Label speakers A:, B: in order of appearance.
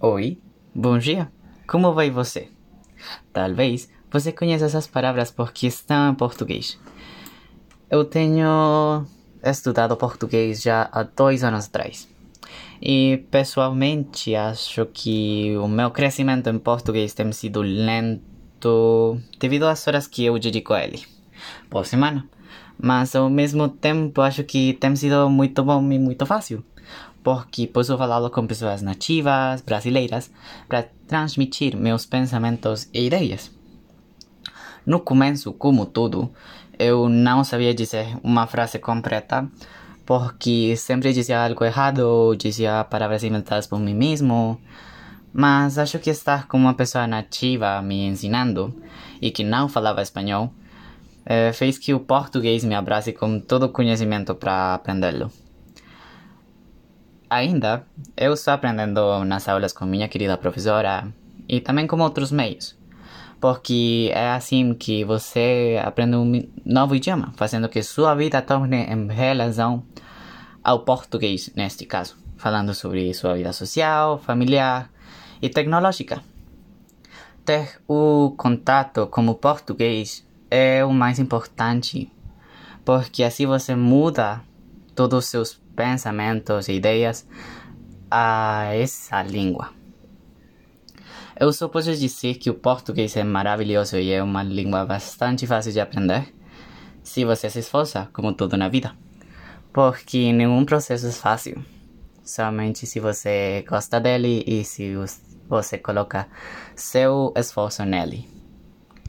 A: Oi, bom dia. Como vai você? Talvez você conheça essas palavras porque estão em português. Eu tenho estudado português já há dois anos atrás. E pessoalmente acho que o meu crescimento em português tem sido lento devido às horas que eu dedico a ele por semana. Mas ao mesmo tempo acho que tem sido muito bom e muito fácil porque posso falar com pessoas nativas, brasileiras, para transmitir meus pensamentos e ideias. No começo, como tudo, eu não sabia dizer uma frase completa, porque sempre dizia algo errado dizia palavras inventadas por mim mesmo. Mas acho que estar com uma pessoa nativa me ensinando e que não falava espanhol eh, fez que o português me abrace com todo o conhecimento para aprendê-lo. Ainda, eu estou aprendendo nas aulas com minha querida professora e também com outros meios, porque é assim que você aprende um novo idioma, fazendo que sua vida torne em relação ao português, neste caso, falando sobre sua vida social, familiar e tecnológica. Ter o contato com o português é o mais importante, porque assim você muda todos os seus pensamentos e ideias a essa língua. Eu só posso dizer que o português é maravilhoso e é uma língua bastante fácil de aprender se você se esforça, como tudo na vida. Porque nenhum processo é fácil, somente se você gosta dele e se você coloca seu esforço nele.